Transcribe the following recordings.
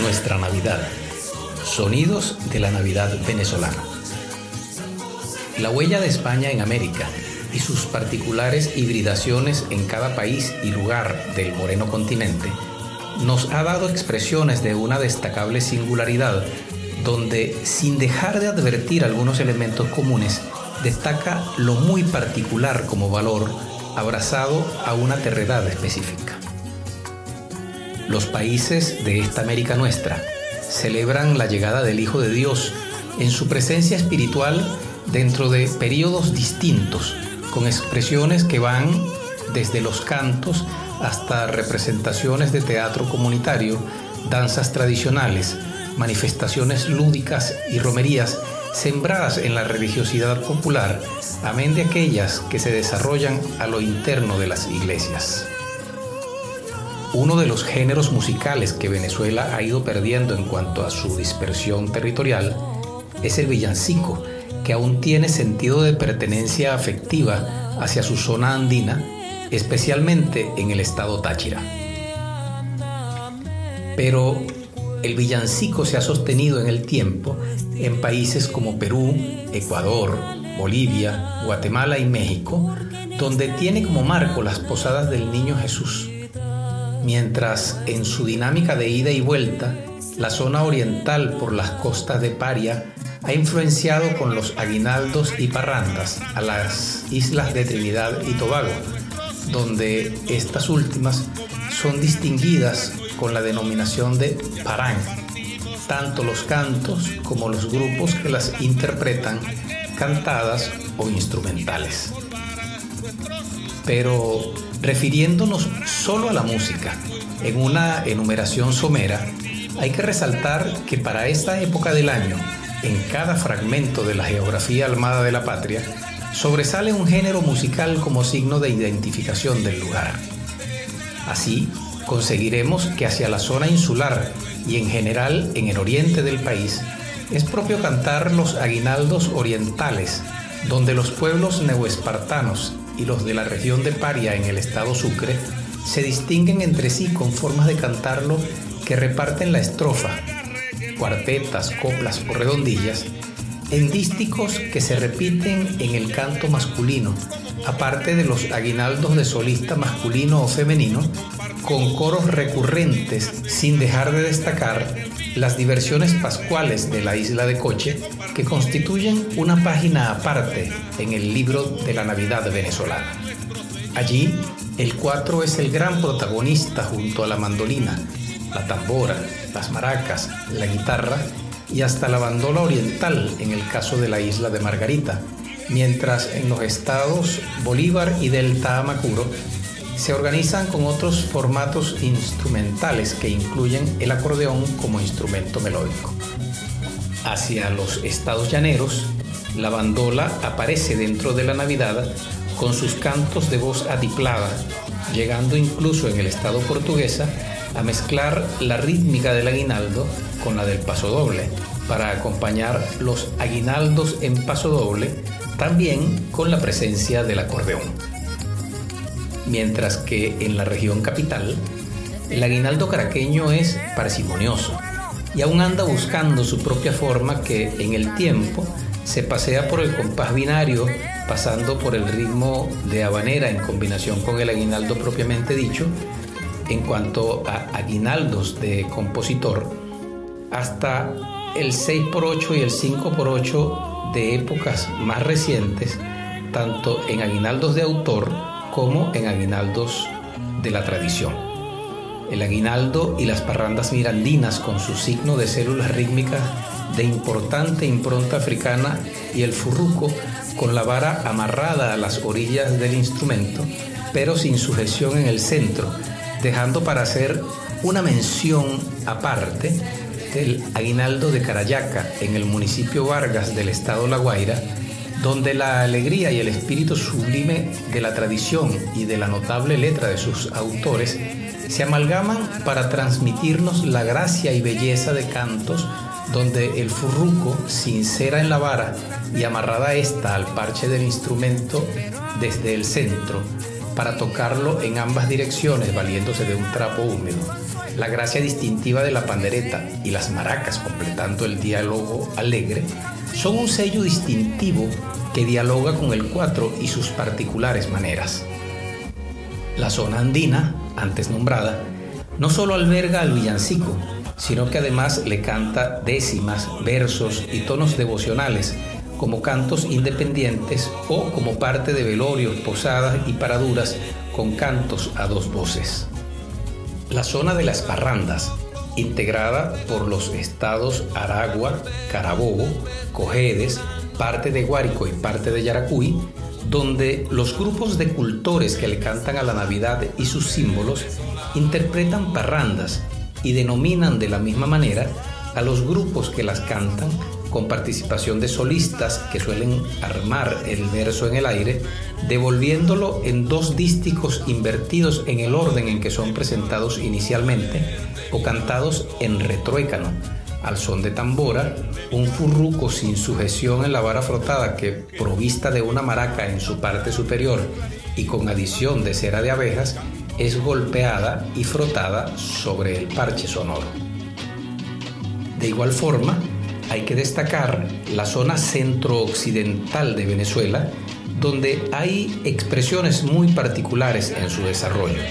nuestra Navidad. Sonidos de la Navidad venezolana. La huella de España en América y sus particulares hibridaciones en cada país y lugar del moreno continente nos ha dado expresiones de una destacable singularidad donde, sin dejar de advertir algunos elementos comunes, destaca lo muy particular como valor abrazado a una terredad específica. Los países de esta América nuestra celebran la llegada del Hijo de Dios en su presencia espiritual dentro de periodos distintos, con expresiones que van desde los cantos hasta representaciones de teatro comunitario, danzas tradicionales, manifestaciones lúdicas y romerías sembradas en la religiosidad popular, amén de aquellas que se desarrollan a lo interno de las iglesias. Uno de los géneros musicales que Venezuela ha ido perdiendo en cuanto a su dispersión territorial es el villancico, que aún tiene sentido de pertenencia afectiva hacia su zona andina, especialmente en el estado Táchira. Pero el villancico se ha sostenido en el tiempo en países como Perú, Ecuador, Bolivia, Guatemala y México, donde tiene como marco las posadas del Niño Jesús. Mientras en su dinámica de ida y vuelta, la zona oriental por las costas de Paria ha influenciado con los aguinaldos y parrandas a las islas de Trinidad y Tobago, donde estas últimas son distinguidas con la denominación de parán, tanto los cantos como los grupos que las interpretan cantadas o instrumentales. Pero refiriéndonos solo a la música, en una enumeración somera, hay que resaltar que para esta época del año, en cada fragmento de la geografía armada de la patria, sobresale un género musical como signo de identificación del lugar. Así, conseguiremos que hacia la zona insular y en general en el oriente del país es propio cantar los aguinaldos orientales, donde los pueblos neoespartanos y los de la región de Paria en el estado Sucre se distinguen entre sí con formas de cantarlo que reparten la estrofa, cuartetas, coplas o redondillas, en dísticos que se repiten en el canto masculino, aparte de los aguinaldos de solista masculino o femenino, con coros recurrentes, sin dejar de destacar las diversiones pascuales de la isla de Coche, que constituyen una página aparte en el libro de la Navidad venezolana. Allí, el cuatro es el gran protagonista junto a la mandolina, la tambora, las maracas, la guitarra y hasta la bandola oriental en el caso de la isla de Margarita, mientras en los estados Bolívar y Delta Amacuro se organizan con otros formatos instrumentales que incluyen el acordeón como instrumento melódico. Hacia los estados llaneros, la bandola aparece dentro de la Navidad con sus cantos de voz adiplada, llegando incluso en el estado portuguesa a mezclar la rítmica del aguinaldo con la del paso doble, para acompañar los aguinaldos en paso doble, también con la presencia del acordeón. Mientras que en la región capital, el aguinaldo caraqueño es parsimonioso y aún anda buscando su propia forma que en el tiempo se pasea por el compás binario, pasando por el ritmo de habanera en combinación con el aguinaldo propiamente dicho, en cuanto a aguinaldos de compositor, hasta el 6x8 y el 5x8 de épocas más recientes, tanto en aguinaldos de autor como en aguinaldos de la tradición. El aguinaldo y las parrandas mirandinas con su signo de células rítmicas de importante impronta africana y el furruco con la vara amarrada a las orillas del instrumento, pero sin sujeción en el centro, dejando para hacer una mención aparte del aguinaldo de Carayaca en el municipio Vargas del estado La Guaira, donde la alegría y el espíritu sublime de la tradición y de la notable letra de sus autores se amalgaman para transmitirnos la gracia y belleza de cantos donde el furruco, sincera en la vara y amarrada esta al parche del instrumento desde el centro, para tocarlo en ambas direcciones valiéndose de un trapo húmedo, la gracia distintiva de la pandereta y las maracas completando el diálogo alegre son un sello distintivo que dialoga con el cuatro y sus particulares maneras. La zona andina, antes nombrada, no solo alberga al villancico, sino que además le canta décimas, versos y tonos devocionales como cantos independientes o como parte de velorios, posadas y paraduras con cantos a dos voces. La zona de las parrandas, integrada por los estados Aragua, Carabobo, Cojedes, parte de Guárico y parte de Yaracuy, donde los grupos de cultores que le cantan a la Navidad y sus símbolos interpretan parrandas y denominan de la misma manera a los grupos que las cantan con participación de solistas que suelen armar el verso en el aire, devolviéndolo en dos dísticos invertidos en el orden en que son presentados inicialmente o cantados en retruécano, al son de tambora, un furruco sin sujeción en la vara frotada que, provista de una maraca en su parte superior y con adición de cera de abejas, es golpeada y frotada sobre el parche sonoro. De igual forma, hay que destacar la zona centro-occidental de Venezuela, donde hay expresiones muy particulares en su desarrollo.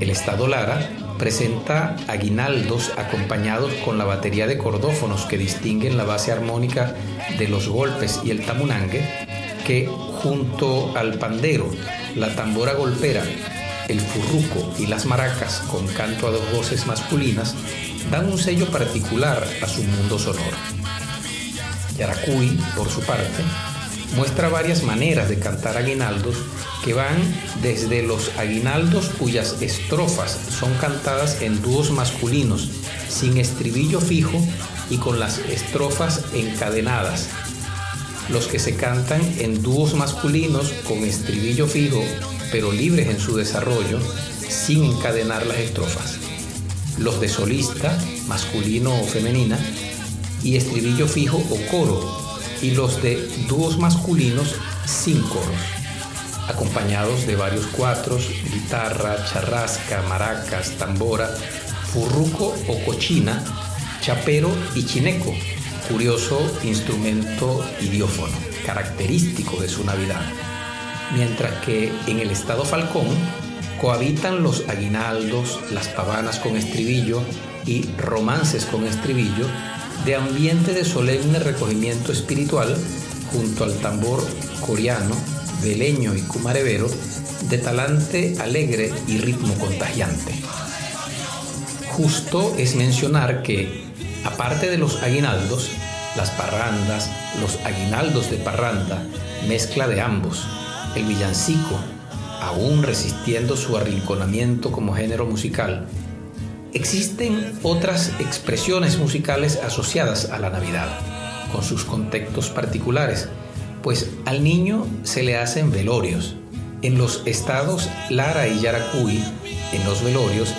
El estado Lara presenta aguinaldos acompañados con la batería de cordófonos que distinguen la base armónica de los golpes y el tamunangue, que junto al pandero, la tambora golpera, el furruco y las maracas con canto a dos voces masculinas dan un sello particular a su mundo sonoro. Yaracuy, por su parte, muestra varias maneras de cantar aguinaldos que van desde los aguinaldos cuyas estrofas son cantadas en dúos masculinos, sin estribillo fijo y con las estrofas encadenadas, los que se cantan en dúos masculinos con estribillo fijo, pero libres en su desarrollo, sin encadenar las estrofas. Los de solista, masculino o femenina, y estribillo fijo o coro, y los de dúos masculinos sin coros, acompañados de varios cuatros, guitarra, charrasca, maracas, tambora, furruco o cochina, chapero y chineco, curioso instrumento idiófono, característico de su Navidad. Mientras que en el estado Falcón cohabitan los aguinaldos, las pavanas con estribillo y romances con estribillo de ambiente de solemne recogimiento espiritual junto al tambor coreano, veleño y cumarevero de talante alegre y ritmo contagiante. Justo es mencionar que, aparte de los aguinaldos, las parrandas, los aguinaldos de parranda, mezcla de ambos, el villancico, aún resistiendo su arrinconamiento como género musical, existen otras expresiones musicales asociadas a la Navidad, con sus contextos particulares, pues al niño se le hacen velorios. En los estados Lara y Yaracuy, en los velorios,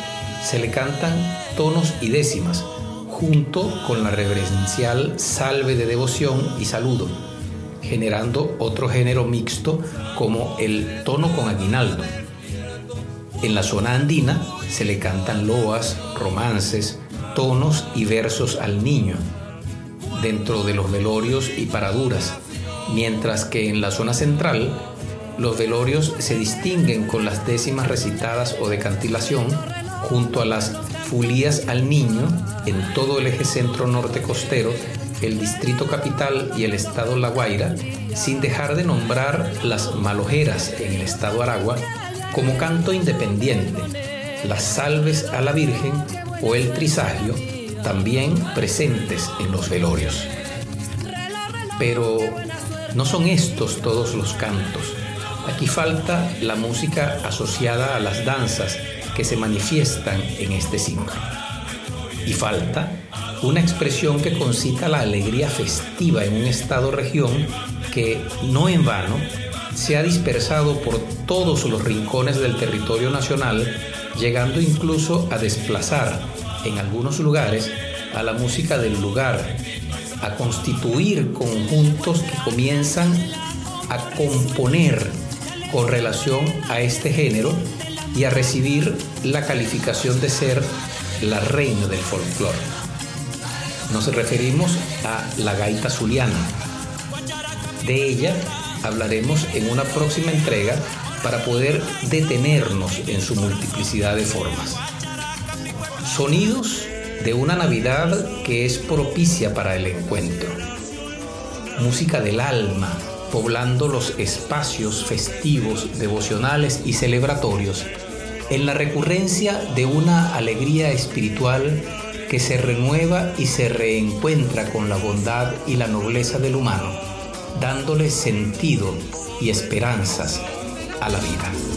se le cantan tonos y décimas, junto con la reverencial salve de devoción y saludo generando otro género mixto como el tono con aguinaldo. En la zona andina se le cantan loas, romances, tonos y versos al niño, dentro de los velorios y paraduras, mientras que en la zona central los velorios se distinguen con las décimas recitadas o de cantilación junto a las fulías al niño en todo el eje centro-norte costero el Distrito Capital y el Estado La Guaira, sin dejar de nombrar las malojeras en el Estado Aragua como canto independiente, las salves a la Virgen o el trisagio, también presentes en los velorios. Pero no son estos todos los cantos. Aquí falta la música asociada a las danzas que se manifiestan en este símbolo. Y falta una expresión que concita la alegría festiva en un estado-región que, no en vano, se ha dispersado por todos los rincones del territorio nacional, llegando incluso a desplazar en algunos lugares a la música del lugar, a constituir conjuntos que comienzan a componer con relación a este género y a recibir la calificación de ser la reina del folclore. Nos referimos a la gaita zuliana. De ella hablaremos en una próxima entrega para poder detenernos en su multiplicidad de formas. Sonidos de una Navidad que es propicia para el encuentro. Música del alma, poblando los espacios festivos, devocionales y celebratorios, en la recurrencia de una alegría espiritual que se renueva y se reencuentra con la bondad y la nobleza del humano, dándole sentido y esperanzas a la vida.